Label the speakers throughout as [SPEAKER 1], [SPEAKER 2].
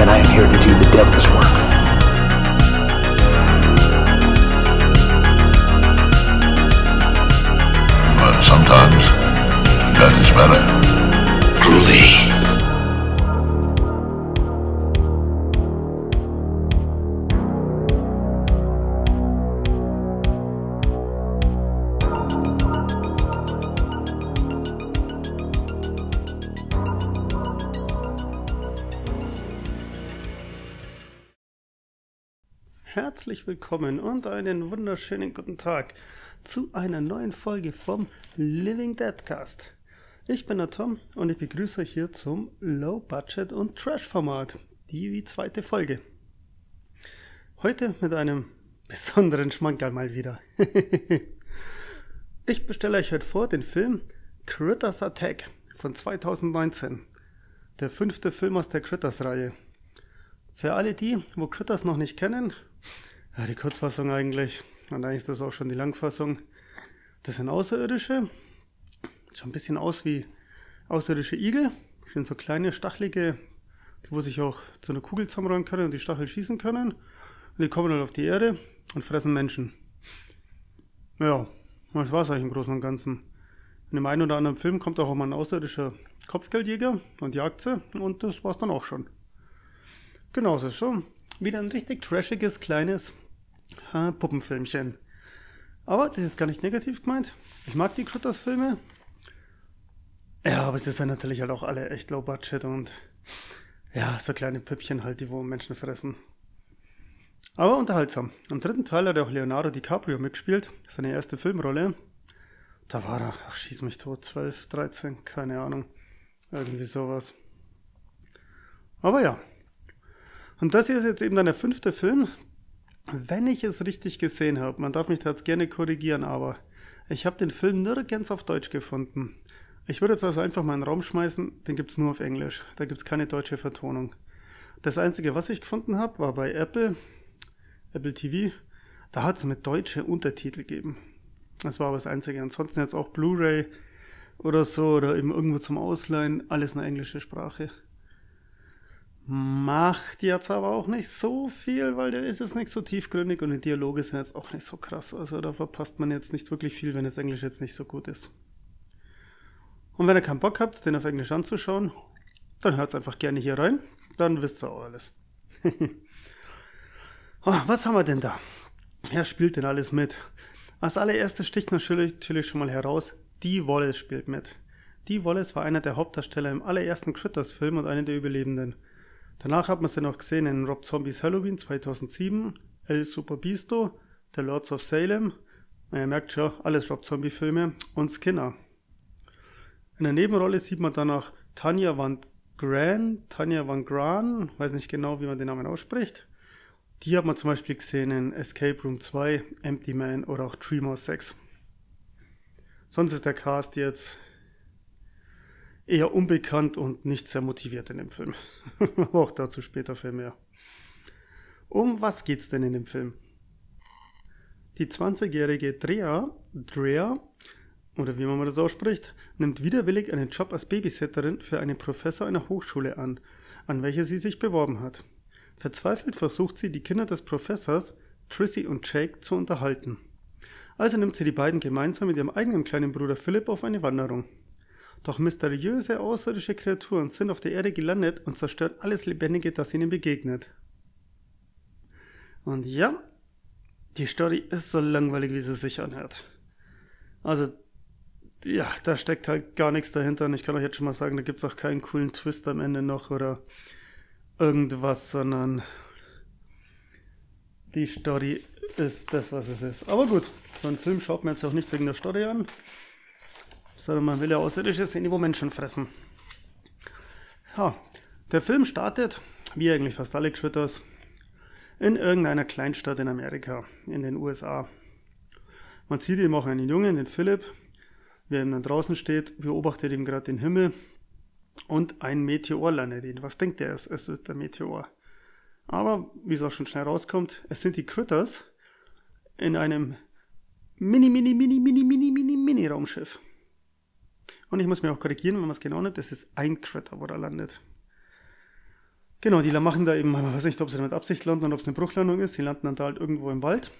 [SPEAKER 1] And I am here to do the devil's work.
[SPEAKER 2] But sometimes that is better.
[SPEAKER 3] Groovy.
[SPEAKER 4] Willkommen und einen wunderschönen guten Tag zu einer neuen Folge vom Living Deadcast. Ich bin der Tom und ich begrüße euch hier zum Low Budget und Trash Format, die zweite Folge. Heute mit einem besonderen Schmankerl mal wieder. ich bestelle euch heute vor den Film Critters Attack von 2019. Der fünfte Film aus der Critters-Reihe. Für alle die, wo Critters noch nicht kennen, ja, die Kurzfassung eigentlich, und eigentlich ist das auch schon die Langfassung, das sind Außerirdische, schaut ein bisschen aus wie außerirdische Igel, das sind so kleine, stachelige, die wo sich auch zu einer Kugel zusammenrollen können und die Stachel schießen können, und die kommen dann auf die Erde und fressen Menschen. Ja, das war's eigentlich im Großen und Ganzen. In dem einen oder anderen Film kommt auch mal ein außerirdischer Kopfgeldjäger und jagt sie, und das war's dann auch schon. Genauso schon. Wieder ein richtig trashiges, kleines äh, Puppenfilmchen. Aber das ist gar nicht negativ gemeint. Ich mag die Critters-Filme. Ja, aber sie sind natürlich halt auch alle echt low budget und ja, so kleine Püppchen halt, die wo Menschen fressen. Aber unterhaltsam. Im dritten Teil hat auch Leonardo DiCaprio mitgespielt. Seine erste Filmrolle. Da war er, ach, schieß mich tot, 12, 13, keine Ahnung. Irgendwie sowas. Aber ja, und das hier ist jetzt eben dann der fünfte Film. Wenn ich es richtig gesehen habe, man darf mich da jetzt gerne korrigieren, aber ich habe den Film nirgends auf Deutsch gefunden. Ich würde jetzt also einfach mal in den Raum schmeißen, den gibt es nur auf Englisch. Da gibt es keine deutsche Vertonung. Das Einzige, was ich gefunden habe, war bei Apple, Apple TV. Da hat es mit deutsche Untertitel gegeben. Das war aber das Einzige. Ansonsten jetzt auch Blu-ray oder so oder eben irgendwo zum Ausleihen, alles eine englische Sprache. Macht jetzt aber auch nicht so viel, weil der ist jetzt nicht so tiefgründig und die Dialoge sind jetzt auch nicht so krass. Also da verpasst man jetzt nicht wirklich viel, wenn das Englisch jetzt nicht so gut ist. Und wenn ihr keinen Bock habt, den auf Englisch anzuschauen, dann hört einfach gerne hier rein. Dann wisst ihr auch alles. oh, was haben wir denn da? Wer spielt denn alles mit? Als allererstes sticht natürlich schon mal heraus, die Wallace spielt mit. Die Wallace war einer der Hauptdarsteller im allerersten Critters-Film und einer der Überlebenden. Danach hat man sie noch gesehen in Rob Zombies Halloween 2007, El Super Bisto, The Lords of Salem, ihr merkt schon, alles Rob Zombie Filme und Skinner. In der Nebenrolle sieht man dann auch Tanya Van Gran, Tanya Van Gran, weiß nicht genau, wie man den Namen ausspricht. Die hat man zum Beispiel gesehen in Escape Room 2, Empty Man oder auch Tremor 6. Sonst ist der Cast jetzt eher unbekannt und nicht sehr motiviert in dem Film. Aber auch dazu später viel mehr. Um was geht's denn in dem Film? Die 20-jährige Drea, Drea, oder wie man das ausspricht, nimmt widerwillig einen Job als Babysitterin für einen Professor einer Hochschule an, an welcher sie sich beworben hat. Verzweifelt versucht sie, die Kinder des Professors, Trissy und Jake, zu unterhalten. Also nimmt sie die beiden gemeinsam mit ihrem eigenen kleinen Bruder Philipp auf eine Wanderung. Doch mysteriöse außerirdische Kreaturen sind auf der Erde gelandet und zerstören alles Lebendige, das ihnen begegnet. Und ja, die Story ist so langweilig, wie sie sich anhört. Also, ja, da steckt halt gar nichts dahinter und ich kann euch jetzt schon mal sagen, da gibt es auch keinen coolen Twist am Ende noch oder irgendwas, sondern die Story ist das, was es ist. Aber gut, so einen Film schaut man jetzt auch nicht wegen der Story an, sondern man will ja Außerirdische sehen, wo Menschen fressen. Ja, Der Film startet, wie eigentlich fast alle Critters, in irgendeiner Kleinstadt in Amerika, in den USA. Man sieht eben auch einen Jungen, den Philipp, wer eben dann draußen steht, beobachtet eben gerade den Himmel und ein Meteor landet ihn. Was denkt er? Es ist der Meteor. Aber, wie es auch schon schnell rauskommt, es sind die Critters in einem mini, mini, mini, mini, mini, mini, mini Raumschiff. Und ich muss mir auch korrigieren, wenn man es genau nimmt, das ist ein Critter, wo da landet. Genau, die machen da eben, man weiß nicht, ob sie mit Absicht landen oder ob es eine Bruchlandung ist. Sie landen dann da halt irgendwo im Wald.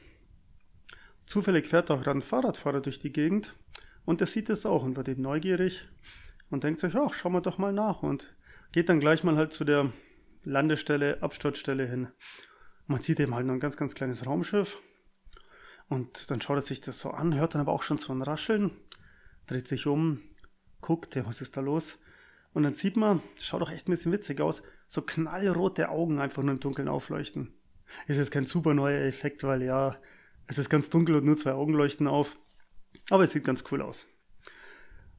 [SPEAKER 4] Zufällig fährt auch gerade ein Fahrradfahrer durch die Gegend und der sieht das auch und wird eben neugierig und denkt sich, ach, schauen wir doch mal nach und geht dann gleich mal halt zu der Landestelle, Absturzstelle hin. Man sieht eben halt nur ein ganz, ganz kleines Raumschiff. Und dann schaut er sich das so an, hört dann aber auch schon so ein Rascheln, dreht sich um, guckt, was ist da los? Und dann sieht man, schaut doch echt ein bisschen witzig aus, so knallrote Augen einfach nur im Dunkeln aufleuchten. Ist jetzt kein super neuer Effekt, weil ja, es ist ganz dunkel und nur zwei Augen leuchten auf. Aber es sieht ganz cool aus.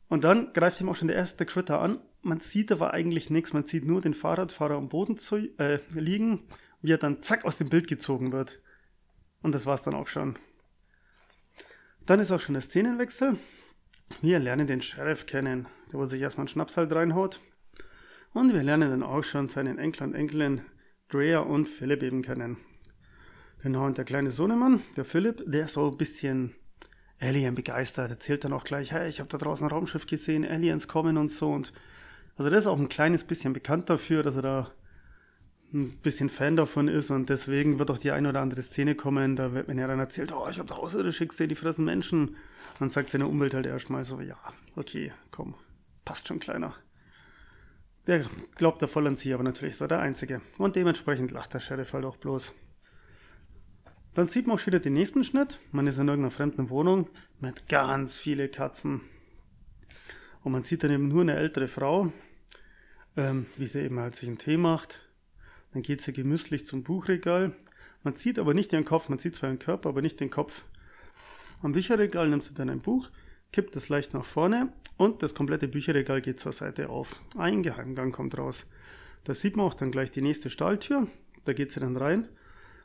[SPEAKER 4] Und dann greift ihm auch schon der erste Critter an man sieht aber eigentlich nichts. Man sieht nur den Fahrradfahrer am Boden zu, äh, liegen, wie er dann zack aus dem Bild gezogen wird. Und das war's dann auch schon. Dann ist auch schon der Szenenwechsel. Wir lernen den Sheriff kennen, der wo sich erstmal einen Schnaps halt reinhaut. Und wir lernen dann auch schon seinen Enkel und Enkelin Drea und Philipp eben kennen. Genau, und der kleine Sohnemann, der Philipp, der ist so ein bisschen Alien begeistert, erzählt dann auch gleich, hey, ich habe da draußen ein Raumschiff gesehen, Aliens kommen und so und also der ist auch ein kleines bisschen bekannt dafür, dass er da ein bisschen Fan davon ist und deswegen wird auch die eine oder andere Szene kommen, da wird, wenn er dann erzählt, oh, ich habe da Außerirdische gesehen, die fressen Menschen, dann sagt seine Umwelt halt erstmal so, ja, okay, komm, passt schon kleiner. Der glaubt da voll an sie, aber natürlich ist er der Einzige. Und dementsprechend lacht der Sheriff halt auch bloß. Dann sieht man auch wieder den nächsten Schnitt. Man ist in irgendeiner fremden Wohnung mit ganz viele Katzen. Und man sieht dann eben nur eine ältere Frau, ähm, wie sie eben halt sich einen Tee macht. Dann geht sie gemüsslich zum Buchregal. Man sieht aber nicht ihren Kopf, man sieht zwar ihren Körper, aber nicht den Kopf. Am Bücherregal nimmt sie dann ein Buch, kippt es leicht nach vorne und das komplette Bücherregal geht zur Seite auf. Ein Geheimgang kommt raus. Da sieht man auch dann gleich die nächste Stahltür. Da geht sie dann rein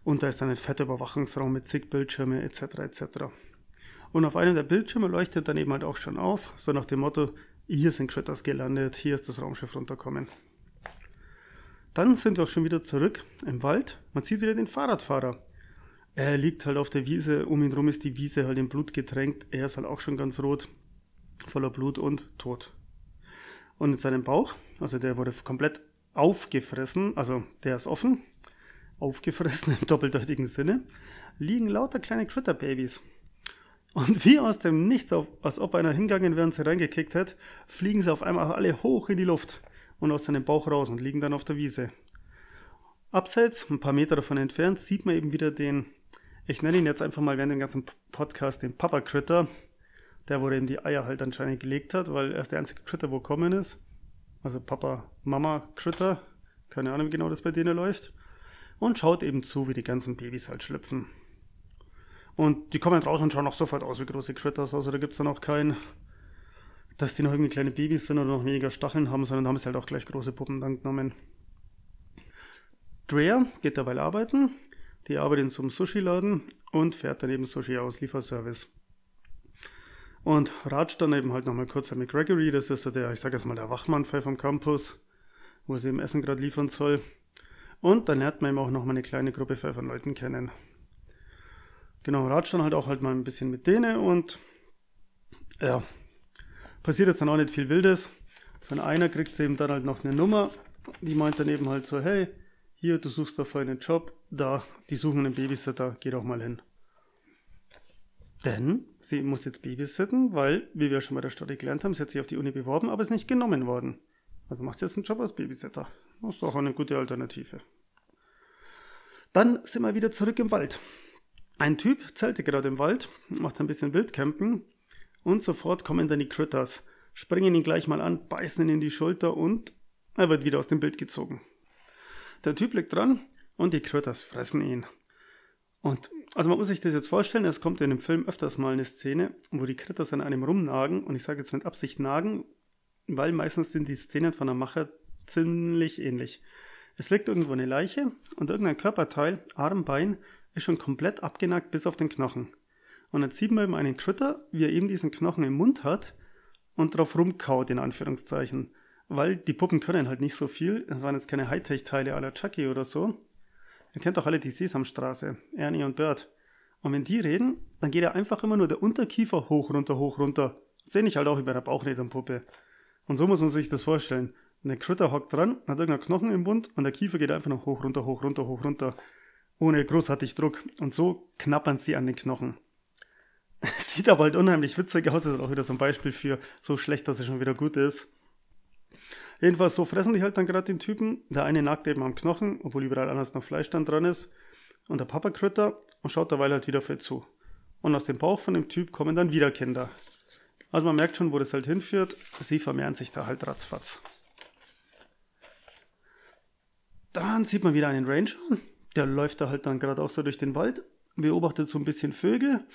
[SPEAKER 4] und da ist dann ein fetter Überwachungsraum mit zig Bildschirme etc. etc. Und auf einem der Bildschirme leuchtet dann eben halt auch schon auf, so nach dem Motto, hier sind Critters gelandet, hier ist das Raumschiff runtergekommen. Dann sind wir auch schon wieder zurück im Wald. Man sieht wieder den Fahrradfahrer. Er liegt halt auf der Wiese, um ihn rum ist die Wiese halt in Blut getränkt. Er ist halt auch schon ganz rot, voller Blut und tot. Und in seinem Bauch, also der wurde komplett aufgefressen, also der ist offen, aufgefressen im doppeldeutigen Sinne, liegen lauter kleine Critter-Babys. Und wie aus dem Nichts, als ob einer hingegangen wäre und sie reingekickt hat, fliegen sie auf einmal alle hoch in die Luft und aus seinem Bauch raus und liegen dann auf der Wiese. Abseits, ein paar Meter davon entfernt, sieht man eben wieder den, ich nenne ihn jetzt einfach mal während dem ganzen Podcast den Papa Critter, der wo eben die Eier halt anscheinend gelegt hat, weil er ist der einzige Critter, wo kommen ist. Also Papa, Mama Critter, keine Ahnung, wie genau das bei denen läuft. Und schaut eben zu, wie die ganzen Babys halt schlüpfen. Und die kommen raus und schauen auch sofort aus wie große Critters. Also da gibt es dann auch kein, dass die noch irgendwie kleine Babys sind oder noch weniger Stacheln haben, sondern haben sie halt auch gleich große Puppen dann genommen. Drea geht dabei arbeiten. Die arbeitet in so einem Sushi-Laden und fährt dann eben Sushi aus, Lieferservice. Und ratscht dann eben halt nochmal kurz an McGregory, das ist so der, ich sage jetzt mal, der Wachmann vom Campus, wo sie eben Essen gerade liefern soll. Und dann lernt man eben auch nochmal eine kleine Gruppe von Leuten kennen. Genau, ratscht dann halt auch halt mal ein bisschen mit denen und ja, passiert jetzt dann auch nicht viel Wildes. Von einer kriegt sie eben dann halt noch eine Nummer, die meint dann eben halt so, hey, hier, du suchst dafür einen Job, da, die suchen einen Babysitter, geh doch mal hin. Denn sie muss jetzt babysitten, weil, wie wir schon bei der Story gelernt haben, sie hat sich auf die Uni beworben, aber ist nicht genommen worden. Also macht sie jetzt einen Job als Babysitter. Das ist doch eine gute Alternative. Dann sind wir wieder zurück im Wald. Ein Typ zeltet gerade im Wald, macht ein bisschen Wildcampen und sofort kommen dann die Critters, springen ihn gleich mal an, beißen ihn in die Schulter und er wird wieder aus dem Bild gezogen. Der Typ liegt dran und die Critters fressen ihn. Und also man muss sich das jetzt vorstellen, es kommt in dem Film öfters mal eine Szene, wo die Critters an einem rumnagen und ich sage jetzt mit Absicht nagen, weil meistens sind die Szenen von der Macher ziemlich ähnlich. Es liegt irgendwo eine Leiche und irgendein Körperteil, Arm, Bein, ist schon komplett abgenagt bis auf den Knochen. Und dann sieht man eben einen Critter, wie er eben diesen Knochen im Mund hat und drauf rumkaut, in Anführungszeichen. Weil die Puppen können halt nicht so viel. Das waren jetzt keine Hightech-Teile aller Chucky oder so. Ihr kennt doch alle die Sesamstraße, Ernie und Bert. Und wenn die reden, dann geht ja einfach immer nur der Unterkiefer hoch, runter, hoch, runter. Sehe ich halt auch wie bei einer Bauchnähternpuppe. Und so muss man sich das vorstellen. Der Critter hockt dran, hat irgendeinen Knochen im Mund und der Kiefer geht einfach noch hoch, runter, hoch, runter, hoch, runter. Ohne großartig Druck. Und so knappern sie an den Knochen. Sieht aber halt unheimlich witzig aus. Das ist auch wieder so ein Beispiel für so schlecht, dass es schon wieder gut ist. Jedenfalls so fressen die halt dann gerade den Typen. Der eine nagt eben am Knochen, obwohl überall anders noch Fleisch dann dran ist. Und der Papa Critter und schaut derweil halt wieder für zu. Und aus dem Bauch von dem Typ kommen dann wieder Kinder. Also man merkt schon, wo das halt hinführt. Sie vermehren sich da halt ratzfatz. Dann sieht man wieder einen Ranger. Der läuft da halt dann gerade auch so durch den Wald, beobachtet so ein bisschen Vögel.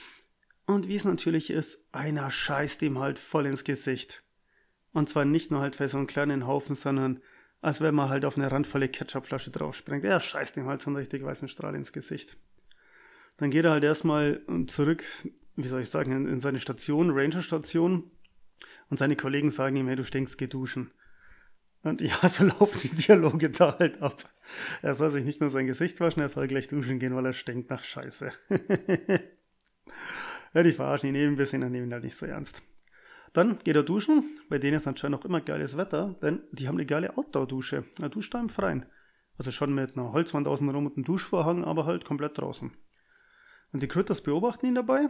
[SPEAKER 4] Und wie es natürlich ist, einer scheißt ihm halt voll ins Gesicht. Und zwar nicht nur halt für so einen kleinen Haufen, sondern als wenn man halt auf eine randvolle Ketchupflasche draufspringt. Er scheißt ihm halt so einen richtig weißen Strahl ins Gesicht. Dann geht er halt erstmal zurück, wie soll ich sagen, in, in seine Station, Ranger-Station. Und seine Kollegen sagen ihm, hey, du stinkst, geh duschen. Und ja, so laufen die Dialoge da halt ab. Er soll sich nicht nur sein Gesicht waschen, er soll gleich duschen gehen, weil er stinkt nach Scheiße. ja, die verarschen ihn eben ein bisschen und nehmen ihn halt nicht so ernst. Dann geht er duschen. Bei denen ist anscheinend auch immer geiles Wetter, denn die haben eine geile Outdoor-Dusche. Er duscht da im Freien. Also schon mit einer Holzwand außenrum und einem Duschvorhang, aber halt komplett draußen. Und die Critters beobachten ihn dabei.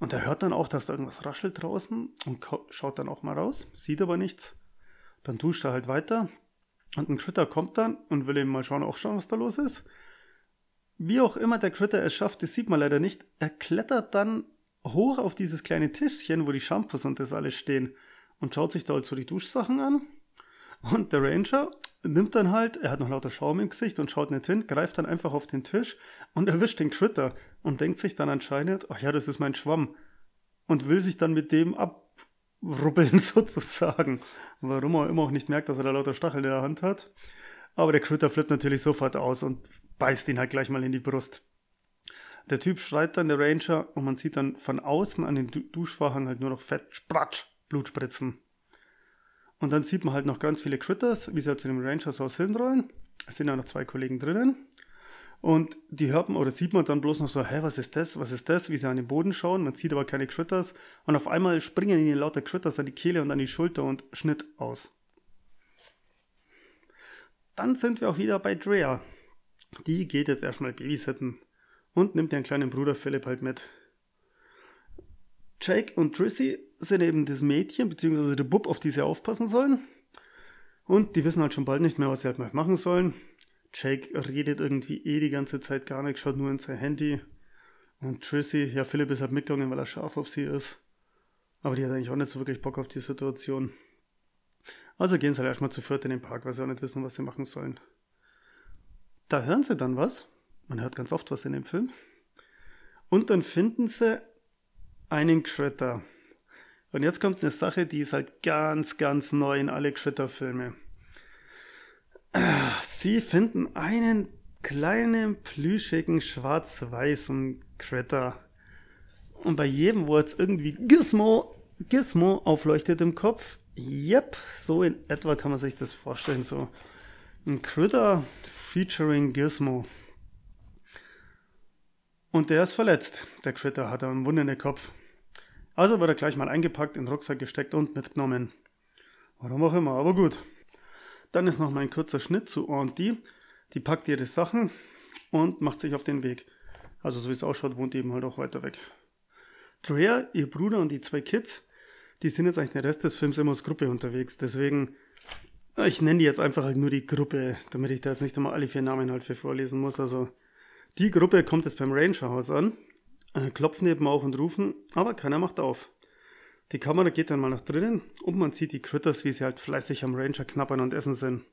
[SPEAKER 4] Und er hört dann auch, dass da irgendwas raschelt draußen und schaut dann auch mal raus, sieht aber nichts. Dann duscht er halt weiter. Und ein Critter kommt dann und will eben mal schauen, auch schauen, was da los ist. Wie auch immer der Critter es schafft, das sieht man leider nicht. Er klettert dann hoch auf dieses kleine Tischchen, wo die Shampoos und das alles stehen und schaut sich da halt so die Duschsachen an. Und der Ranger nimmt dann halt, er hat noch lauter Schaum im Gesicht und schaut nicht hin, greift dann einfach auf den Tisch und erwischt den Critter und denkt sich dann anscheinend, ach ja, das ist mein Schwamm. Und will sich dann mit dem abrubbeln sozusagen. Warum er immer auch nicht merkt, dass er da lauter Stacheln in der Hand hat. Aber der Critter flippt natürlich sofort aus und beißt ihn halt gleich mal in die Brust. Der Typ schreit dann, der Ranger, und man sieht dann von außen an den Duschvorhang halt nur noch Fett, Spratsch, Blutspritzen. Und dann sieht man halt noch ganz viele Critters, wie sie halt zu dem Ranger so aus hinrollen. Es sind ja noch zwei Kollegen drinnen. Und die hört man oder sieht man dann bloß noch so, hä, was ist das, was ist das, wie sie an den Boden schauen. Man sieht aber keine Critters. Und auf einmal springen ihnen lauter Critters an die Kehle und an die Schulter und Schnitt aus. Dann sind wir auch wieder bei Drea. Die geht jetzt erstmal babysitten und nimmt ihren kleinen Bruder Philipp halt mit. Jake und Trissy sind eben das Mädchen, beziehungsweise der Bub, auf die sie aufpassen sollen. Und die wissen halt schon bald nicht mehr, was sie halt mal machen sollen. Jake redet irgendwie eh die ganze Zeit gar nicht, schaut nur in sein Handy. Und Trissy, ja, Philipp ist halt mitgegangen, weil er scharf auf sie ist. Aber die hat eigentlich auch nicht so wirklich Bock auf die Situation. Also gehen sie halt erstmal zu viert in den Park, weil sie auch nicht wissen, was sie machen sollen. Da hören sie dann was man hört ganz oft was in dem Film. Und dann finden sie einen Critter. Und jetzt kommt eine Sache, die ist halt ganz, ganz neu in alle Critter-Filme. Sie finden einen kleinen, plüschigen, schwarz-weißen Critter. Und bei jedem, wo jetzt irgendwie Gizmo, Gizmo aufleuchtet im Kopf, yep, so in etwa kann man sich das vorstellen. So ein Critter featuring Gizmo. Und der ist verletzt. Der Critter hat einen wundernden Kopf. Also wird er gleich mal eingepackt, in den Rucksack gesteckt und mitgenommen. Warum auch immer, aber gut. Dann ist noch mal ein kurzer Schnitt zu Auntie. Die packt ihre Sachen und macht sich auf den Weg. Also so wie es ausschaut, wohnt die eben halt auch weiter weg. Drea, ihr Bruder und die zwei Kids, die sind jetzt eigentlich den Rest des Films immer als Gruppe unterwegs. Deswegen, ich nenne die jetzt einfach halt nur die Gruppe, damit ich da jetzt nicht immer alle vier Namen halt für vorlesen muss. Also die Gruppe kommt jetzt beim Rangerhaus an, äh, klopfen eben auch und rufen, aber keiner macht auf. Die Kamera geht dann mal nach drinnen und man sieht die Critters, wie sie halt fleißig am Ranger knabbern und essen sind.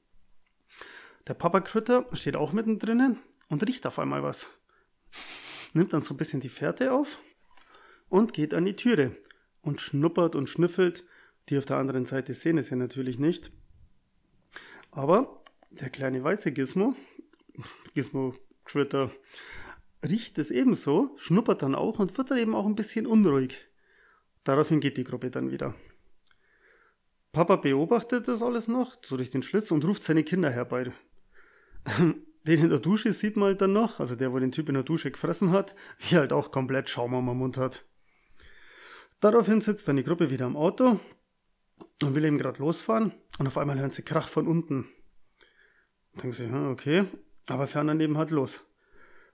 [SPEAKER 4] Der Papa Critter steht auch mittendrin und riecht auf einmal was. Nimmt dann so ein bisschen die Fährte auf und geht an die Türe und schnuppert und schnüffelt. Die auf der anderen Seite sehen es ja natürlich nicht. Aber der kleine weiße Gizmo, Gizmo Critter, riecht es ebenso, schnuppert dann auch und wird dann eben auch ein bisschen unruhig. Daraufhin geht die Gruppe dann wieder. Papa beobachtet das alles noch, so durch den Schlitz, und ruft seine Kinder herbei. Den in der Dusche sieht man halt dann noch, also der, wo den Typ in der Dusche gefressen hat, wie halt auch komplett Schaum am Mund hat. Daraufhin sitzt dann die Gruppe wieder im Auto und will eben gerade losfahren und auf einmal hören sie Krach von unten. Denken sie, hm, okay, aber fahren dann eben halt los.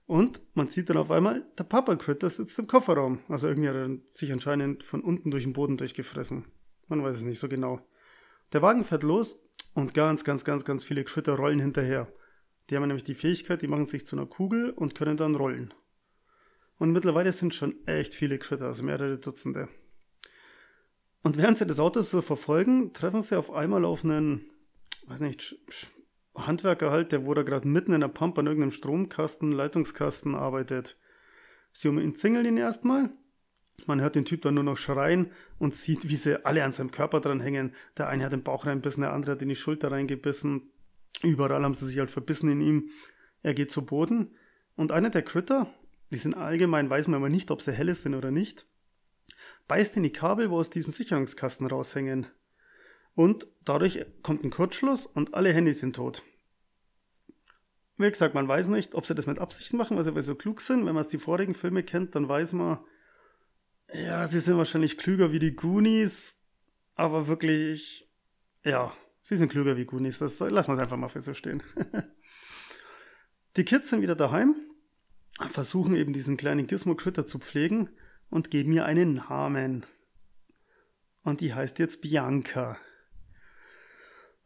[SPEAKER 4] Und man sieht dann auf einmal, der Papa Critter sitzt im Kofferraum. Also irgendwie hat er sich anscheinend von unten durch den Boden durchgefressen. Man weiß es nicht so genau. Der Wagen fährt los und ganz, ganz, ganz, ganz viele Critter rollen hinterher. Die haben nämlich die Fähigkeit, die machen sich zu einer Kugel und können dann rollen. Und mittlerweile sind schon echt viele Critter, also mehrere Dutzende. Und während sie das Auto so verfolgen, treffen sie auf einmal auf einen, weiß nicht, Handwerker halt, der da gerade mitten in der Pump an irgendeinem Stromkasten, Leitungskasten arbeitet. Sie umzingeln ihn erstmal. Man hört den Typ dann nur noch schreien und sieht, wie sie alle an seinem Körper dran hängen. Der eine hat den Bauch reinbissen, der andere hat in die Schulter reingebissen. Überall haben sie sich halt verbissen in ihm. Er geht zu Boden. Und einer der Critter, die sind allgemein, weiß man aber nicht, ob sie helle sind oder nicht, beißt in die Kabel, wo aus diesem Sicherungskasten raushängen. Und dadurch kommt ein Kurzschluss und alle Handys sind tot. Wie gesagt, man weiß nicht, ob sie das mit Absicht machen, weil sie so klug sind. Wenn man die vorigen Filme kennt, dann weiß man, ja, sie sind wahrscheinlich klüger wie die Goonies, aber wirklich, ja, sie sind klüger wie Goonies. Das lassen wir es einfach mal für so stehen. die Kids sind wieder daheim, versuchen eben diesen kleinen Gizmo-Critter zu pflegen und geben ihr einen Namen. Und die heißt jetzt Bianca.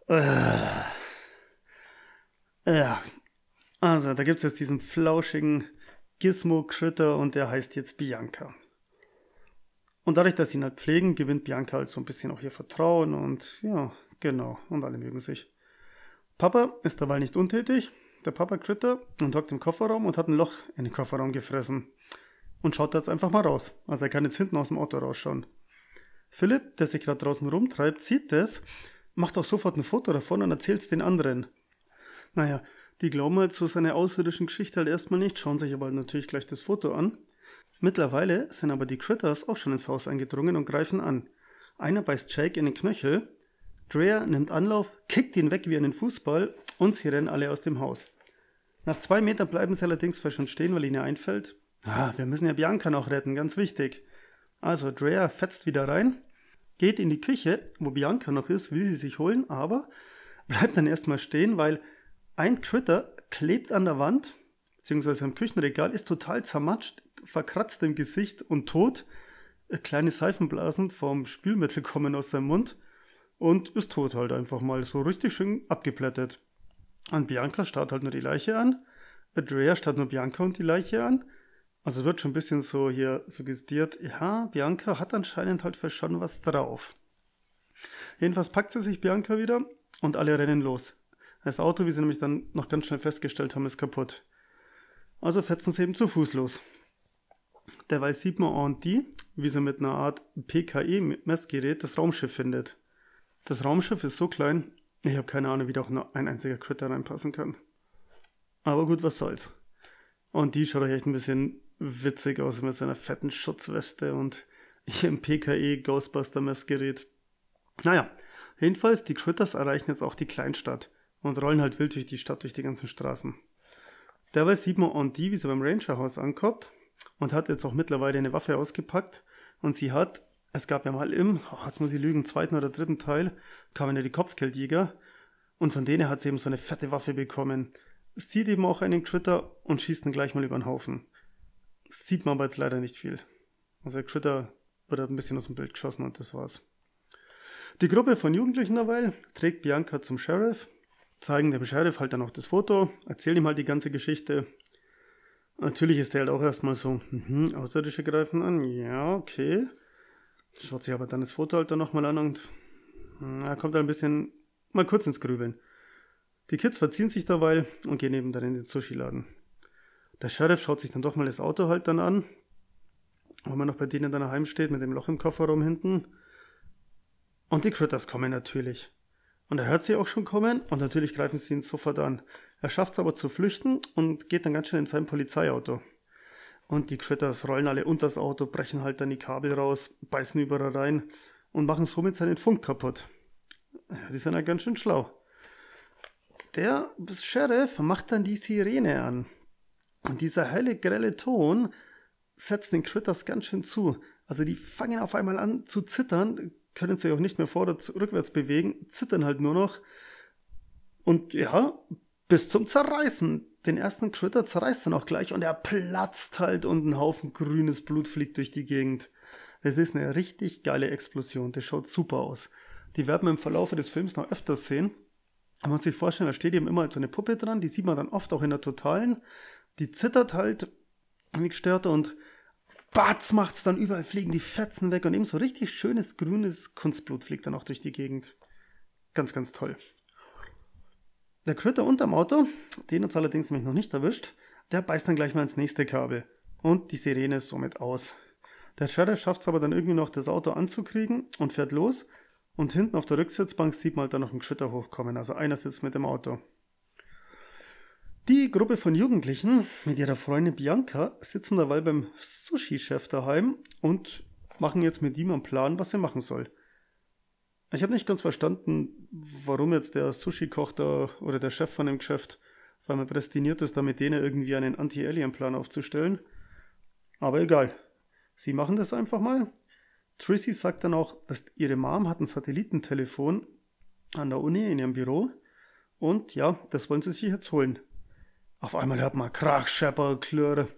[SPEAKER 4] Äh. Ja. Also, da gibt es jetzt diesen flauschigen Gizmo-Critter und der heißt jetzt Bianca. Und dadurch, dass sie ihn halt pflegen, gewinnt Bianca halt so ein bisschen auch ihr Vertrauen und ja, genau, und alle mögen sich. Papa ist dabei nicht untätig, der Papa Critter, und hockt im Kofferraum und hat ein Loch in den Kofferraum gefressen. Und schaut jetzt einfach mal raus. Also er kann jetzt hinten aus dem Auto rausschauen. Philipp, der sich gerade draußen rumtreibt, sieht das macht auch sofort ein Foto davon und erzählt es den anderen. Naja, die glauben halt so seine außerirdischen Geschichte halt erstmal nicht, schauen sich aber halt natürlich gleich das Foto an. Mittlerweile sind aber die Critters auch schon ins Haus eingedrungen und greifen an. Einer beißt Jake in den Knöchel, Drea nimmt Anlauf, kickt ihn weg wie einen Fußball und sie rennen alle aus dem Haus. Nach zwei Metern bleiben sie allerdings fast schon stehen, weil ihnen einfällt, ah, wir müssen ja Bianca noch retten, ganz wichtig. Also Drea fetzt wieder rein, geht in die Küche, wo Bianca noch ist, will sie sich holen, aber bleibt dann erstmal stehen, weil ein Critter klebt an der Wand, beziehungsweise am Küchenregal, ist total zermatscht, verkratzt im Gesicht und tot. Kleine Seifenblasen vom Spülmittel kommen aus seinem Mund und ist tot halt einfach mal so richtig schön abgeplättet. Und Bianca starrt halt nur die Leiche an. Drea starrt nur Bianca und die Leiche an. Also es wird schon ein bisschen so hier suggestiert, ja, Bianca hat anscheinend halt für schon was drauf. Jedenfalls packt sie sich Bianca wieder und alle rennen los. Das Auto, wie sie nämlich dann noch ganz schnell festgestellt haben, ist kaputt. Also fetzen sie eben zu Fuß los. Derweil sieht man und die, wie sie mit einer Art PKE-Messgerät das Raumschiff findet. Das Raumschiff ist so klein, ich habe keine Ahnung, wie da auch nur ein einziger Critter reinpassen kann. Aber gut, was soll's. Und die schaut euch echt ein bisschen witzig aus mit seiner fetten Schutzweste und ihrem PKE Ghostbuster Messgerät. Naja, jedenfalls, die Critters erreichen jetzt auch die Kleinstadt und rollen halt wild durch die Stadt, durch die ganzen Straßen. Dabei sieht man Ondi, wie sie beim Rangerhaus ankommt und hat jetzt auch mittlerweile eine Waffe ausgepackt und sie hat, es gab ja mal im, oh, jetzt muss ich lügen, zweiten oder dritten Teil, kamen ja die Kopfgeldjäger und von denen hat sie eben so eine fette Waffe bekommen. Sieht eben auch einen Critter und schießt ihn gleich mal über den Haufen sieht man aber jetzt leider nicht viel. Also der Critter wird ein bisschen aus dem Bild geschossen und das war's. Die Gruppe von Jugendlichen dabei trägt Bianca zum Sheriff, zeigen dem Sheriff halt dann auch das Foto, erzählen ihm halt die ganze Geschichte. Natürlich ist der halt auch erstmal so, mhm, Außerirdische greifen an, ja, okay. Schaut sich aber dann das Foto halt dann nochmal an und er kommt da ein bisschen mal kurz ins Grübeln. Die Kids verziehen sich dabei und gehen eben dann in den Sushi-Laden. Der Sheriff schaut sich dann doch mal das Auto halt dann an, wo man noch bei denen dann daheim steht mit dem Loch im Kofferraum hinten. Und die Critters kommen natürlich. Und er hört sie auch schon kommen und natürlich greifen sie ihn sofort an. Er schafft es aber zu flüchten und geht dann ganz schnell in sein Polizeiauto. Und die Critters rollen alle unter das Auto, brechen halt dann die Kabel raus, beißen überall rein und machen somit seinen Funk kaputt. Die sind ja ganz schön schlau. Der Sheriff macht dann die Sirene an. Und dieser helle, grelle Ton setzt den Critters ganz schön zu. Also die fangen auf einmal an zu zittern, können sich auch nicht mehr vor- oder rückwärts bewegen, zittern halt nur noch. Und ja, bis zum Zerreißen. Den ersten Critter zerreißt dann auch gleich und er platzt halt und ein Haufen grünes Blut fliegt durch die Gegend. Das ist eine richtig geile Explosion. Das schaut super aus. Die werden wir im Verlauf des Films noch öfters sehen. Man muss sich vorstellen, da steht eben immer so eine Puppe dran, die sieht man dann oft auch in der Totalen. Die zittert halt wie gestört und Batz macht's dann überall, fliegen die Fetzen weg und eben so richtig schönes grünes Kunstblut fliegt dann auch durch die Gegend. Ganz, ganz toll. Der Critter unterm Auto, den hat's allerdings nämlich noch nicht erwischt, der beißt dann gleich mal ins nächste Kabel. Und die Sirene ist somit aus. Der Sheriff schafft es aber dann irgendwie noch, das Auto anzukriegen und fährt los. Und hinten auf der Rücksitzbank sieht man halt dann noch einen Critter hochkommen. Also einer sitzt mit dem Auto. Die Gruppe von Jugendlichen mit ihrer Freundin Bianca sitzen dabei beim Sushi-Chef daheim und machen jetzt mit ihm einen Plan, was er machen soll. Ich habe nicht ganz verstanden, warum jetzt der Sushi-Koch da oder der Chef von dem Geschäft vor allem prädestiniert ist, da mit denen irgendwie einen Anti-Alien-Plan aufzustellen. Aber egal. Sie machen das einfach mal. Trissy sagt dann auch, dass ihre Mom hat ein Satellitentelefon an der Uni in ihrem Büro. Und ja, das wollen sie sich jetzt holen. Auf einmal hört man Krach, Schepper, Klirre.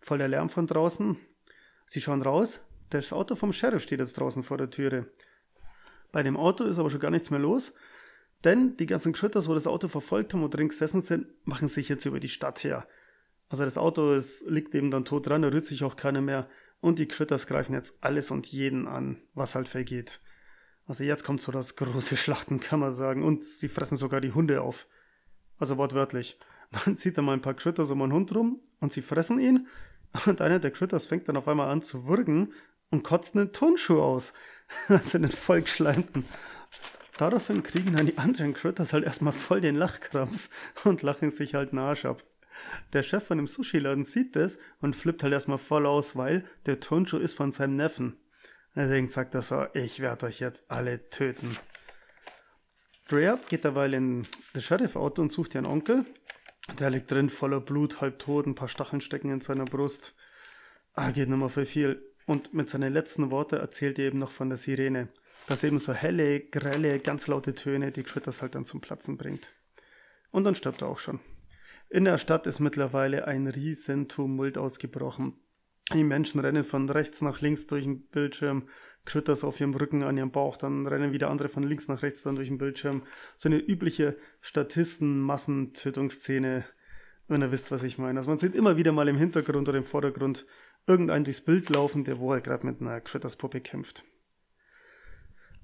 [SPEAKER 4] Voll der Lärm von draußen. Sie schauen raus. Das Auto vom Sheriff steht jetzt draußen vor der Türe. Bei dem Auto ist aber schon gar nichts mehr los. Denn die ganzen Critters, wo das Auto verfolgt haben und drin gesessen sind, machen sich jetzt über die Stadt her. Also das Auto ist, liegt eben dann tot dran, da rührt sich auch keiner mehr. Und die Critters greifen jetzt alles und jeden an, was halt vergeht. Also jetzt kommt so das große Schlachten, kann man sagen. Und sie fressen sogar die Hunde auf. Also wortwörtlich. Man sieht da mal ein paar Critters um einen Hund rum und sie fressen ihn. Und einer der Critters fängt dann auf einmal an zu würgen und kotzt einen Turnschuh aus. Also einen vollgeschleimten. Daraufhin kriegen dann die anderen Critters halt erstmal voll den Lachkrampf und lachen sich halt einen Arsch ab. Der Chef von dem Sushi-Laden sieht das und flippt halt erstmal voll aus, weil der Turnschuh ist von seinem Neffen. Deswegen sagt er so, ich werde euch jetzt alle töten. Drea geht derweil in das Sheriff-Auto und sucht ihren Onkel. Der liegt drin, voller Blut, halb tot, ein paar Stacheln stecken in seiner Brust. Ah, geht nochmal für viel. Und mit seinen letzten Worten erzählt er eben noch von der Sirene. Dass eben so helle, grelle, ganz laute Töne die Critters halt dann zum Platzen bringt. Und dann stirbt er auch schon. In der Stadt ist mittlerweile ein riesen Tumult ausgebrochen. Die Menschen rennen von rechts nach links durch den Bildschirm, Critters auf ihrem Rücken, an ihrem Bauch, dann rennen wieder andere von links nach rechts dann durch den Bildschirm. So eine übliche Statisten-Massentötungsszene, wenn ihr wisst, was ich meine. Also man sieht immer wieder mal im Hintergrund oder im Vordergrund irgendeinen durchs Bild laufen, der wohl gerade mit einer Critters-Puppe kämpft.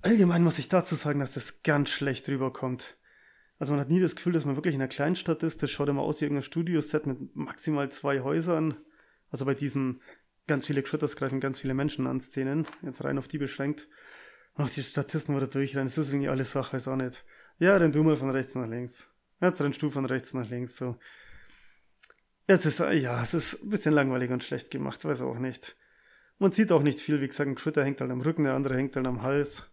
[SPEAKER 4] Allgemein muss ich dazu sagen, dass das ganz schlecht rüberkommt. Also man hat nie das Gefühl, dass man wirklich in einer Kleinstadt ist. Das schaut immer aus wie irgendein Studioset mit maximal zwei Häusern. Also bei diesen ganz viele Critters greifen ganz viele Menschen an Szenen. Jetzt rein auf die beschränkt. Und auch die Statisten, wo da durchrennen, das ist irgendwie alles Sache, weiß auch nicht. Ja, renn du mal von rechts nach links. Jetzt rennst du von rechts nach links, so. Es ist, ja, es ist ein bisschen langweilig und schlecht gemacht, weiß auch nicht. Man sieht auch nicht viel, wie gesagt, ein Critter hängt halt am Rücken, der andere hängt halt am Hals.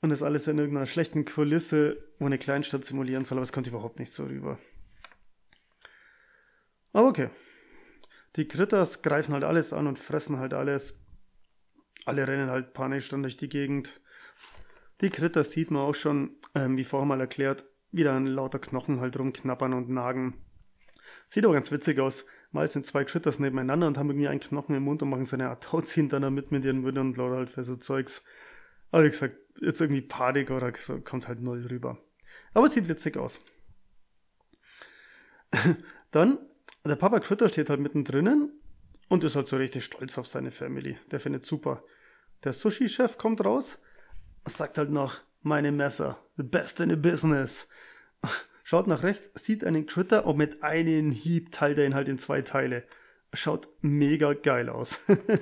[SPEAKER 4] Und das alles in irgendeiner schlechten Kulisse, wo eine Kleinstadt simulieren soll, aber es kommt überhaupt nicht so rüber. Aber okay. Die Critters greifen halt alles an und fressen halt alles. Alle rennen halt panisch dann durch die Gegend. Die Critters sieht man auch schon, ähm, wie vorher mal erklärt, wieder an lauter Knochen halt rumknappern und nagen. Sieht auch ganz witzig aus. Mal sind zwei Critters nebeneinander und haben irgendwie einen Knochen im Mund und machen so eine Art Tauziehen dann damit mit ihren Müttern und lauter halt für so Zeugs. Aber wie gesagt, jetzt irgendwie Panik oder so kommt halt null rüber. Aber es sieht witzig aus. Dann, der Papa Critter steht halt mittendrin und ist halt so richtig stolz auf seine Family. Der findet super. Der Sushi-Chef kommt raus, sagt halt noch, meine Messer, the best in the business. Schaut nach rechts, sieht einen Critter und mit einem Hieb teilt er ihn halt in zwei Teile. schaut mega geil aus.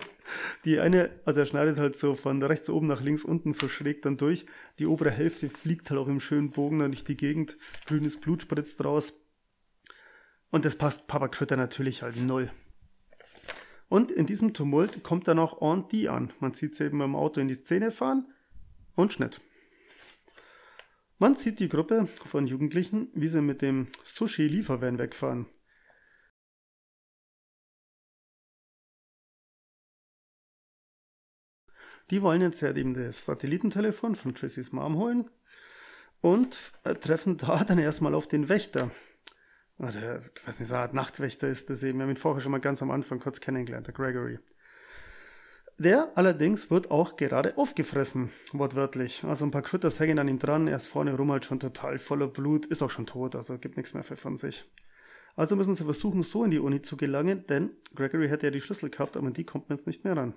[SPEAKER 4] die eine, also er schneidet halt so von rechts oben nach links unten so schräg dann durch. Die obere Hälfte fliegt halt auch im schönen Bogen dann durch die Gegend. Grünes Blut spritzt raus. Und das passt Papa Critter natürlich halt null. Und in diesem Tumult kommt dann auch Aunt D an. Man sieht sie eben im Auto in die Szene fahren und Schnitt. Man sieht die Gruppe von Jugendlichen, wie sie mit dem Sushi-Liefervan wegfahren. Die wollen jetzt halt eben das Satellitentelefon von Tracys Mom holen und treffen da dann erstmal auf den Wächter. Oder, ich weiß nicht, so eine Art Nachtwächter ist das eben. Wir haben ihn vorher schon mal ganz am Anfang kurz kennengelernt, der Gregory. Der allerdings wird auch gerade aufgefressen, wortwörtlich. Also ein paar Critters hängen an ihm dran, er ist vorne rum halt schon total voller Blut, ist auch schon tot, also gibt nichts mehr von sich. Also müssen sie versuchen, so in die Uni zu gelangen, denn Gregory hätte ja die Schlüssel gehabt, aber die kommt man jetzt nicht mehr ran.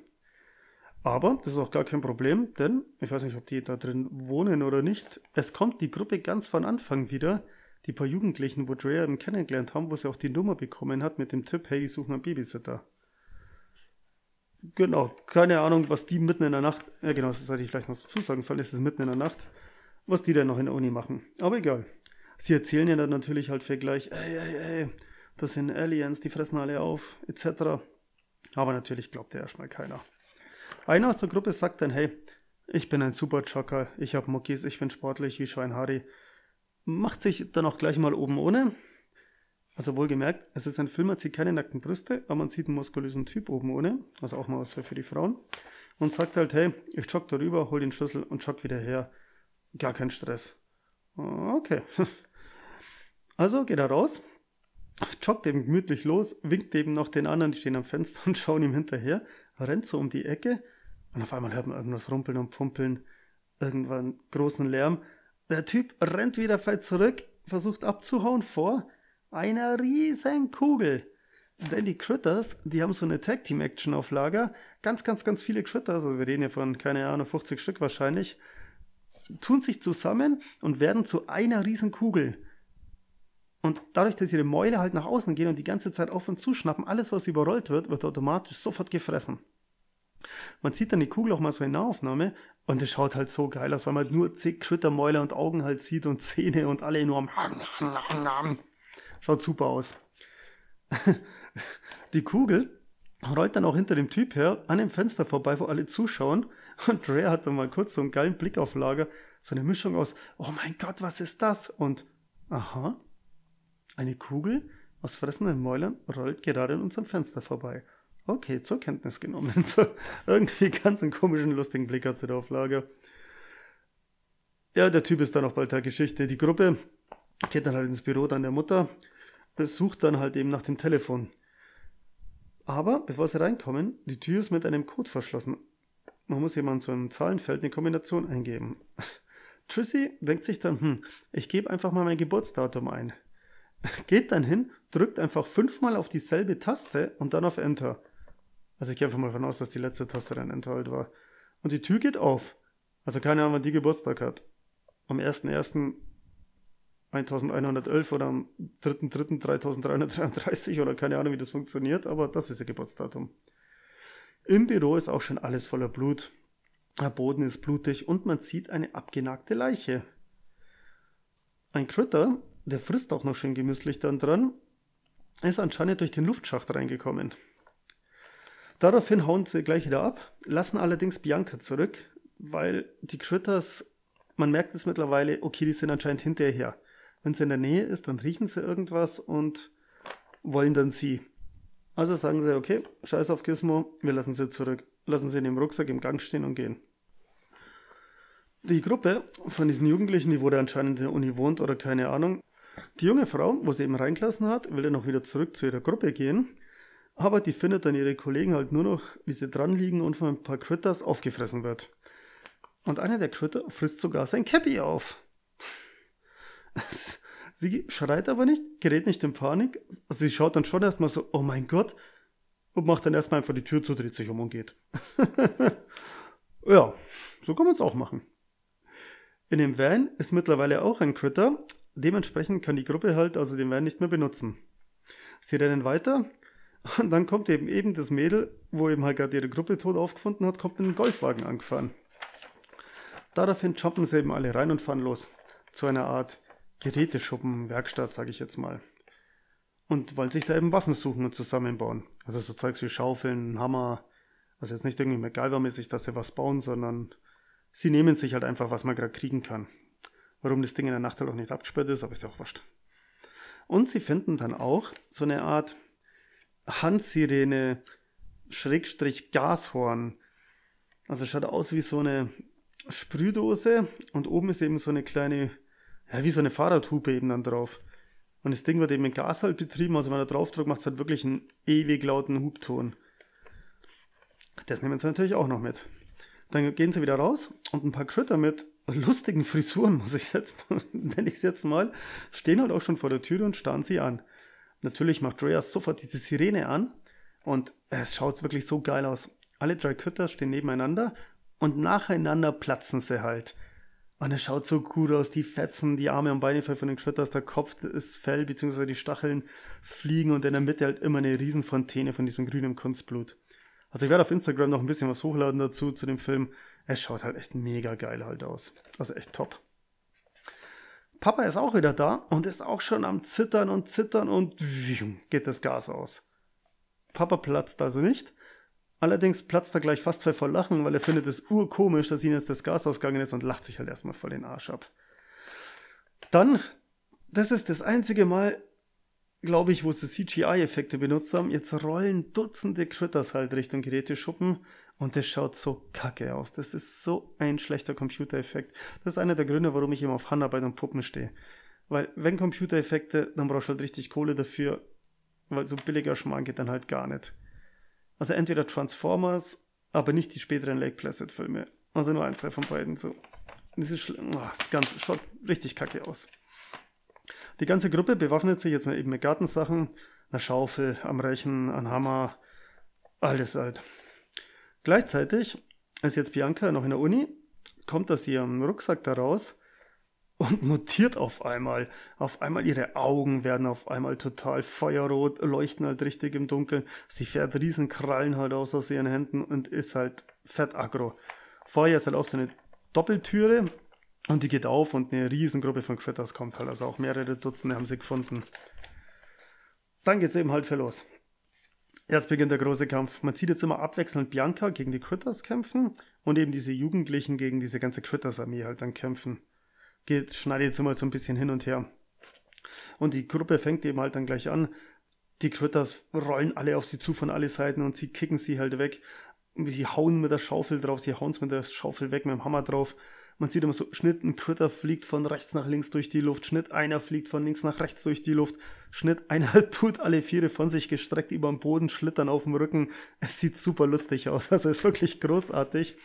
[SPEAKER 4] Aber das ist auch gar kein Problem, denn ich weiß nicht, ob die da drin wohnen oder nicht. Es kommt die Gruppe ganz von Anfang wieder, die paar Jugendlichen, wo Drea eben kennengelernt haben, wo sie auch die Nummer bekommen hat mit dem Tipp, hey, die suchen einen Babysitter. Genau, keine Ahnung, was die mitten in der Nacht, ja genau, das sollte ich vielleicht noch dazu sagen sollen, ist es mitten in der Nacht, was die dann noch in der Uni machen. Aber egal. Sie erzählen ja dann natürlich halt für gleich, ey, ey, ey, das sind Aliens, die fressen alle auf, etc. Aber natürlich glaubt ja erstmal keiner. Einer aus der Gruppe sagt dann, hey, ich bin ein super Jogger, ich habe Muckis, ich bin sportlich wie Schwein Harry. Macht sich dann auch gleich mal oben ohne. Also wohlgemerkt, es ist ein Film, man sieht keine nackten Brüste, aber man sieht einen muskulösen Typ oben ohne. Also auch mal was für die Frauen. Und sagt halt, hey, ich jogge darüber, hol den Schlüssel und jogge wieder her. Gar kein Stress. Okay. Also geht er raus, joggt eben gemütlich los, winkt eben noch den anderen, die stehen am Fenster und schauen ihm hinterher, rennt so um die Ecke und auf einmal hört man irgendwas rumpeln und pummeln, irgendwann großen Lärm. Der Typ rennt wieder fett zurück, versucht abzuhauen vor einer riesen Kugel. Denn die Critters, die haben so eine Tag Team Action auf Lager. Ganz, ganz, ganz viele Critters, also wir reden hier von, keine Ahnung, 50 Stück wahrscheinlich, tun sich zusammen und werden zu einer riesen Kugel. Und dadurch, dass ihre Mäule halt nach außen gehen und die ganze Zeit auf und zuschnappen, alles, was überrollt wird, wird automatisch sofort gefressen. Man sieht dann die Kugel auch mal so in Nahaufnahme und es schaut halt so geil aus, weil man halt nur zig Quittermäuler und Augen halt sieht und Zähne und alle am Schaut super aus. die Kugel rollt dann auch hinter dem Typ her an dem Fenster vorbei, wo alle zuschauen. Und Dre hat dann mal kurz so einen geilen Blick auf Lager. So eine Mischung aus, oh mein Gott, was ist das? Und, aha, eine Kugel aus fressenden Mäulern rollt gerade in unserem Fenster vorbei. Okay, zur Kenntnis genommen. Irgendwie ganz einen komischen, lustigen Blick hat sie da auf Lager. Ja, der Typ ist dann auch bald der Geschichte. Die Gruppe geht dann halt ins Büro dann der Mutter, sucht dann halt eben nach dem Telefon. Aber bevor sie reinkommen, die Tür ist mit einem Code verschlossen. Man muss jemand so einem Zahlenfeld eine Kombination eingeben. Trissy denkt sich dann, hm, ich gebe einfach mal mein Geburtsdatum ein. Geht dann hin, drückt einfach fünfmal auf dieselbe Taste und dann auf Enter. Also ich gehe einfach mal davon aus, dass die letzte Taste dann Enter halt war. Und die Tür geht auf. Also keine Ahnung, wann die Geburtstag hat. Am 1.1.1111 oder am 3.3.3333 oder keine Ahnung, wie das funktioniert, aber das ist ihr Geburtsdatum. Im Büro ist auch schon alles voller Blut. Der Boden ist blutig und man sieht eine abgenagte Leiche. Ein Critter, der frisst auch noch schön gemüslich dann dran, ist anscheinend durch den Luftschacht reingekommen. Daraufhin hauen sie gleich wieder ab, lassen allerdings Bianca zurück, weil die Critters, man merkt es mittlerweile, okay, die sind anscheinend hinterher. Wenn sie in der Nähe ist, dann riechen sie irgendwas und wollen dann sie. Also sagen sie, okay, scheiß auf Gizmo, wir lassen sie zurück. Lassen sie in dem Rucksack im Gang stehen und gehen. Die Gruppe von diesen Jugendlichen, die wurde anscheinend in der Uni wohnt oder keine Ahnung. Die junge Frau, wo sie eben reingelassen hat, will dann noch wieder zurück zu ihrer Gruppe gehen aber die findet dann ihre Kollegen halt nur noch, wie sie dran liegen und von ein paar Critters aufgefressen wird. Und einer der Critter frisst sogar sein Cappy auf. sie schreit aber nicht, gerät nicht in Panik. Also sie schaut dann schon erstmal so, oh mein Gott, und macht dann erstmal einfach die Tür zu, dreht sich um und geht. ja, so kann man es auch machen. In dem Van ist mittlerweile auch ein Critter. Dementsprechend kann die Gruppe halt also den Van nicht mehr benutzen. Sie rennen weiter Und dann kommt eben eben das Mädel, wo eben halt gerade ihre Gruppe tot aufgefunden hat, kommt mit einem Golfwagen angefahren. Daraufhin jumpen sie eben alle rein und fahren los. Zu einer Art Geräteschuppen, Werkstatt, sage ich jetzt mal. Und weil sich da eben Waffen suchen und zusammenbauen. Also so Zeugs wie Schaufeln, Hammer. Also jetzt nicht irgendwie MacGyver-mäßig, dass sie was bauen, sondern sie nehmen sich halt einfach, was man gerade kriegen kann. Warum das Ding in der Nacht halt auch nicht abgesperrt ist, aber ist ja auch wurscht. Und sie finden dann auch so eine Art Handsirene, Schrägstrich Gashorn. Also schaut aus wie so eine Sprühdose und oben ist eben so eine kleine, ja, wie so eine Fahrradhupe eben dann drauf. Und das Ding wird eben mit Gas halt betrieben, also wenn er draufdrückt, macht es halt wirklich einen ewig lauten Hubton. Das nehmen sie natürlich auch noch mit. Dann gehen sie wieder raus und ein paar Critter mit lustigen Frisuren, muss ich jetzt, nenne ich es jetzt mal, stehen halt auch schon vor der Tür und starren sie an. Natürlich macht Drea sofort diese Sirene an und es schaut wirklich so geil aus. Alle drei Critter stehen nebeneinander und nacheinander platzen sie halt. Und es schaut so gut aus, die Fetzen, die Arme und Beine von den Critters, der Kopf, das Fell bzw. die Stacheln fliegen und in der Mitte halt immer eine Riesenfontäne von diesem grünen Kunstblut. Also ich werde auf Instagram noch ein bisschen was hochladen dazu, zu dem Film. Es schaut halt echt mega geil halt aus. Also echt top. Papa ist auch wieder da und ist auch schon am Zittern und Zittern und geht das Gas aus. Papa platzt also nicht. Allerdings platzt er gleich fast vor Lachen, weil er findet es urkomisch, dass ihm jetzt das Gas ausgegangen ist und lacht sich halt erstmal voll den Arsch ab. Dann, das ist das einzige Mal, glaube ich, wo sie CGI-Effekte benutzt haben. Jetzt rollen Dutzende Critters halt Richtung Geräteschuppen und das schaut so kacke aus. Das ist so ein schlechter Computereffekt. Das ist einer der Gründe, warum ich immer auf Handarbeit und Puppen stehe. Weil, wenn Computereffekte, dann brauchst du halt richtig Kohle dafür, weil so billiger Schmarrn geht dann halt gar nicht. Also entweder Transformers, aber nicht die späteren Lake Placid Filme. Also nur ein, zwei von beiden so. Das ist schlimm. Oh, das Ganze schaut richtig kacke aus. Die ganze Gruppe bewaffnet sich jetzt mal eben mit Gartensachen, einer Schaufel, am Rechen, einem Hammer, alles halt. Gleichzeitig ist jetzt Bianca noch in der Uni, kommt aus ihrem Rucksack da raus und mutiert auf einmal. Auf einmal ihre Augen werden auf einmal total feuerrot, leuchten halt richtig im Dunkeln. Sie fährt riesen Krallen halt aus aus ihren Händen und ist halt fett aggro. Vorher ist halt auch so eine Doppeltüre und die geht auf und eine Riesengruppe von Critters kommt halt. Also auch mehrere Dutzende haben sie gefunden. Dann geht's eben halt für los. Jetzt beginnt der große Kampf. Man sieht jetzt immer abwechselnd Bianca gegen die Critters kämpfen und eben diese Jugendlichen gegen diese ganze Critters-Armee halt dann kämpfen. Geht, schneidet jetzt immer so ein bisschen hin und her. Und die Gruppe fängt eben halt dann gleich an. Die Critters rollen alle auf sie zu von alle Seiten und sie kicken sie halt weg. Sie hauen mit der Schaufel drauf, sie hauen es mit der Schaufel weg, mit dem Hammer drauf. Man sieht immer so, Schnitt, ein Critter fliegt von rechts nach links durch die Luft, Schnitt, einer fliegt von links nach rechts durch die Luft, Schnitt, einer tut alle Viere von sich gestreckt über den Boden, schlittern auf dem Rücken. Es sieht super lustig aus, also ist wirklich großartig.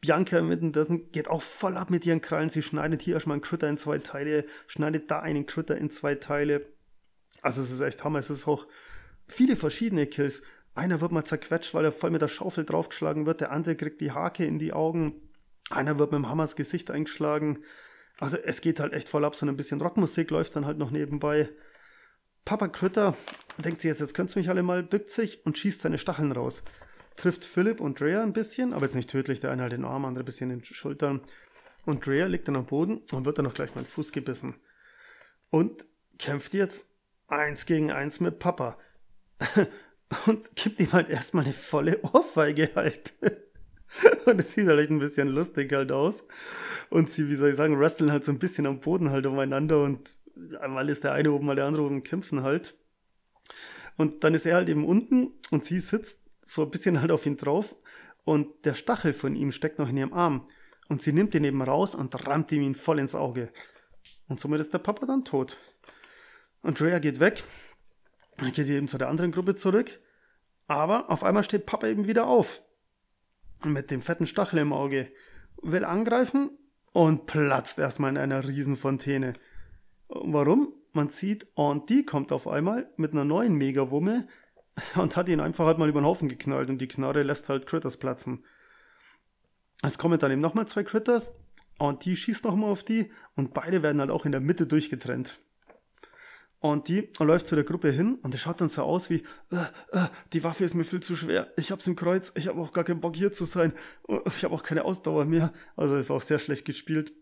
[SPEAKER 4] Bianca mittendessen geht auch voll ab mit ihren Krallen. Sie schneidet hier erstmal einen Critter in zwei Teile, schneidet da einen Critter in zwei Teile. Also es ist echt Hammer. Es ist auch viele verschiedene Kills. Einer wird mal zerquetscht, weil er voll mit der Schaufel draufgeschlagen wird. Der andere kriegt die Hake in die Augen. Einer wird mit dem Hammers Gesicht eingeschlagen. Also es geht halt echt voll ab, so ein bisschen Rockmusik läuft dann halt noch nebenbei. Papa Critter denkt sich jetzt, jetzt könntest du mich alle mal, bückt sich und schießt seine Stacheln raus. Trifft Philipp und Drea ein bisschen, aber jetzt nicht tödlich, der eine halt den Arm, andere ein bisschen in den Schultern. Und Drea liegt dann am Boden und wird dann auch gleich mal den Fuß gebissen. Und kämpft jetzt eins gegen eins mit Papa. und gibt ihm halt erstmal eine volle Ohrfeige halt. Und es sieht halt ein bisschen lustig halt aus. Und sie, wie soll ich sagen, wresteln halt so ein bisschen am Boden halt umeinander und einmal ist der eine oben, mal der andere oben kämpfen halt. Und dann ist er halt eben unten und sie sitzt so ein bisschen halt auf ihn drauf und der Stachel von ihm steckt noch in ihrem Arm. Und sie nimmt ihn eben raus und rammt ihm ihn voll ins Auge. Und somit ist der Papa dann tot. Und Drea geht weg. Dann geht sie eben zu der anderen Gruppe zurück. Aber auf einmal steht Papa eben wieder auf mit dem fetten Stachel im Auge, will angreifen und platzt erstmal in einer Riesenfontäne. Warum? Man sieht, Auntie kommt auf einmal mit einer neuen Megawumme und hat ihn einfach halt mal über den Haufen geknallt und die Knarre lässt halt Critters platzen. Es kommen dann eben nochmal zwei Critters, Auntie schießt nochmal auf die und beide werden halt auch in der Mitte durchgetrennt. Und die läuft zu der Gruppe hin und es schaut dann so aus wie, äh, äh, die Waffe ist mir viel zu schwer, ich hab's im Kreuz, ich habe auch gar keinen Bock hier zu sein, ich habe auch keine Ausdauer mehr. Also ist auch sehr schlecht gespielt.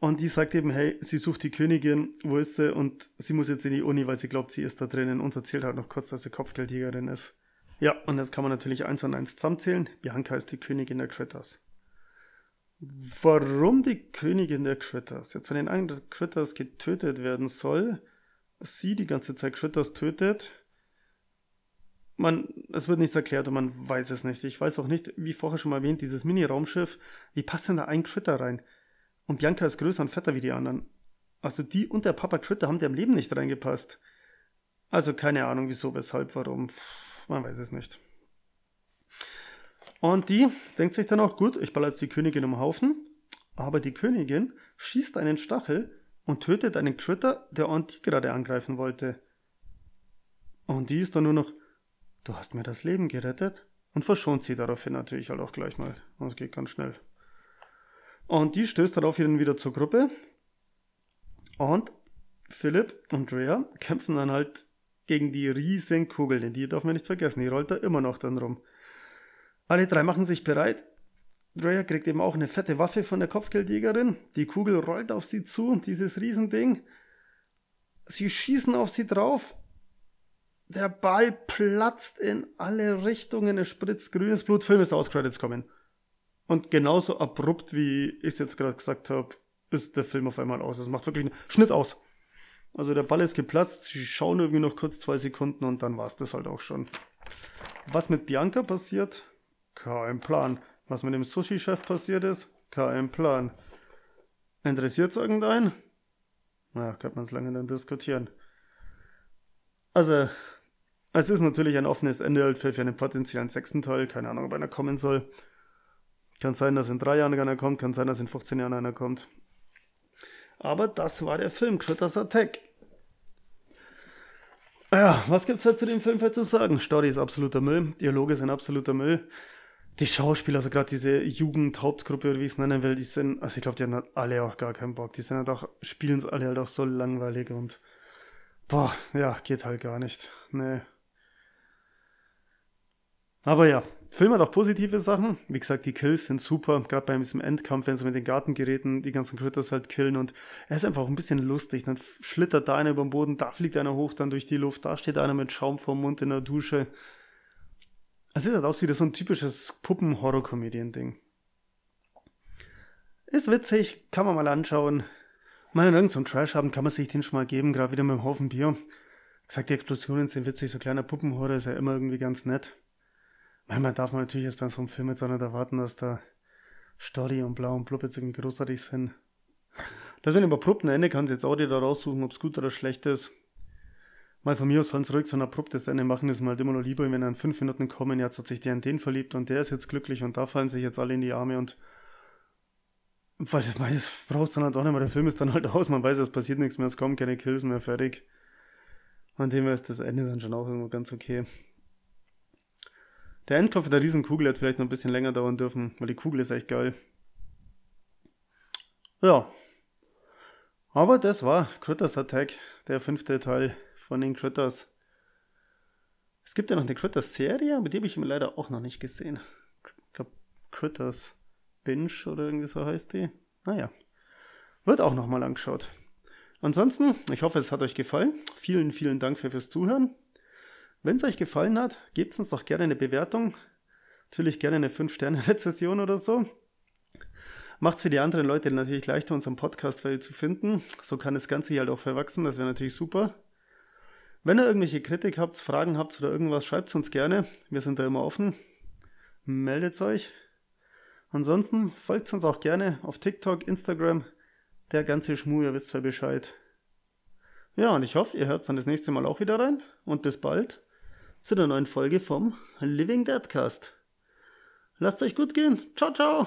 [SPEAKER 4] Und die sagt eben, hey, sie sucht die Königin, wo ist sie? Und sie muss jetzt in die Uni, weil sie glaubt, sie ist da drinnen und erzählt halt noch kurz, dass sie Kopfgeldjägerin ist. Ja, und jetzt kann man natürlich eins und eins zusammenzählen. Bianca ist die Königin der Critters. Warum die Königin der Critters jetzt von den anderen Critters getötet werden soll, sie die ganze Zeit Critters tötet, man, es wird nichts erklärt und man weiß es nicht. Ich weiß auch nicht, wie vorher schon mal erwähnt, dieses Mini-Raumschiff, wie passt denn da ein Critter rein? Und Bianca ist größer und fetter wie die anderen. Also die und der Papa Critter haben der im Leben nicht reingepasst. Also keine Ahnung, wieso, weshalb, warum. Man weiß es nicht. Und die denkt sich dann auch, gut, ich baller jetzt die Königin um Haufen. Aber die Königin schießt einen Stachel und tötet einen Critter, der Auntie gerade angreifen wollte. Und die ist dann nur noch, du hast mir das Leben gerettet. Und verschont sie daraufhin natürlich halt auch gleich mal. Und es geht ganz schnell. Und die stößt daraufhin wieder zur Gruppe. Und Philipp und Rhea kämpfen dann halt gegen die riesen Kugeln, die darf man nicht vergessen, die rollt da immer noch dann rum. Alle drei machen sich bereit. Rhea kriegt eben auch eine fette Waffe von der Kopfgeldjägerin. Die Kugel rollt auf sie zu, dieses Riesending. Sie schießen auf sie drauf. Der Ball platzt in alle Richtungen, es spritzt grünes Blut, Film ist aus, Credits kommen. Und genauso abrupt, wie ich es jetzt gerade gesagt habe, ist der Film auf einmal aus. Es macht wirklich einen Schnitt aus. Also der Ball ist geplatzt, sie schauen irgendwie noch kurz zwei Sekunden und dann war es das halt auch schon. Was mit Bianca passiert? Kein Plan. Was mit dem Sushi-Chef passiert ist? Kein Plan. Interessiert es irgendeinen? Na, könnte man es lange dann diskutieren. Also, es ist natürlich ein offenes Ende halt für, für einen potenziellen sechsten Teil. Keine Ahnung, ob einer kommen soll. Kann sein, dass in drei Jahren einer kommt, kann sein, dass in 15 Jahren einer kommt. Aber das war der Film, Critters Attack. Ja, was gibt's halt zu dem Film zu sagen? Story ist absoluter Müll, Dialoge sind absoluter Müll. Die Schauspieler, also gerade diese Jugendhauptgruppe oder wie ich es nennen will, die sind, also ich glaube, die haben halt alle auch gar keinen Bock. Die sind halt auch, spielen es alle halt auch so langweilig und boah, ja, geht halt gar nicht. Nee. Aber ja, Film hat auch positive Sachen. Wie gesagt, die Kills sind super, gerade bei diesem Endkampf, wenn sie mit den Gartengeräten die ganzen Critters halt killen und er ist einfach auch ein bisschen lustig. Dann schlittert da einer über den Boden, da fliegt einer hoch, dann durch die Luft, da steht einer mit Schaum vorm Mund in der Dusche. Es ist halt auch wieder so ein typisches Puppen-Horror-Comedian-Ding. Ist witzig, kann man mal anschauen. Mal in irgendeinem Trash haben, kann man sich den schon mal geben, gerade wieder mit einem Haufen Bier. Ich sag, die Explosionen sind witzig, so kleiner Puppenhorror ist ja immer irgendwie ganz nett. Manchmal darf man natürlich jetzt bei so einem Film jetzt auch nicht erwarten, dass da Story und Blau und Blub jetzt irgendwie großartig sind. Das mit dem abrupten Ende kann sich jetzt auch da raussuchen, ob es gut oder schlecht ist. Mal von mir aus sollen zurück so ein abruptes Ende machen, ist mir halt immer noch lieber, wenn dann fünf Minuten kommen, jetzt hat sich der in den verliebt und der ist jetzt glücklich und da fallen sich jetzt alle in die Arme und weil das, das brauchst dann halt auch nicht mehr, der Film ist dann halt aus, man weiß, es passiert nichts mehr, es kommen keine Kills mehr, fertig. Von dem ist das Ende dann schon auch irgendwo ganz okay. Der Endkampf der Riesenkugel hätte vielleicht noch ein bisschen länger dauern dürfen, weil die Kugel ist echt geil. Ja. Aber das war Critters Attack, der fünfte Teil von den Critters. Es gibt ja noch eine Critters-Serie, aber die habe ich mir leider auch noch nicht gesehen. Ich glaube, Critters Binge oder irgendwie so heißt die. Naja. Wird auch nochmal angeschaut. Ansonsten, ich hoffe, es hat euch gefallen. Vielen, vielen Dank für fürs Zuhören. Wenn es euch gefallen hat, gebt uns doch gerne eine Bewertung. Natürlich gerne eine 5-Sterne-Rezession oder so. Macht es für die anderen Leute natürlich leichter, unseren Podcast zu finden. So kann das Ganze hier halt auch verwachsen. Das wäre natürlich super. Wenn ihr irgendwelche Kritik habt, Fragen habt oder irgendwas, schreibt es uns gerne. Wir sind da immer offen. Meldet euch. Ansonsten folgt uns auch gerne auf TikTok, Instagram. Der ganze Schmuh, ihr wisst zwar Bescheid. Ja, und ich hoffe, ihr hört dann das nächste Mal auch wieder rein. Und bis bald zu einer neuen Folge vom Living Deadcast. Lasst euch gut gehen. Ciao, ciao.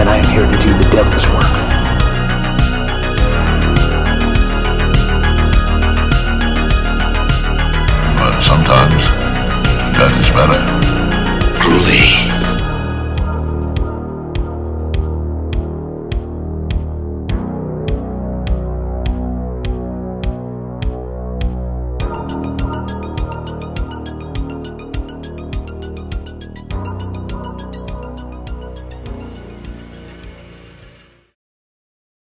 [SPEAKER 1] and I am here to do the devil's work.
[SPEAKER 3] But sometimes that is better.
[SPEAKER 1] Groovy.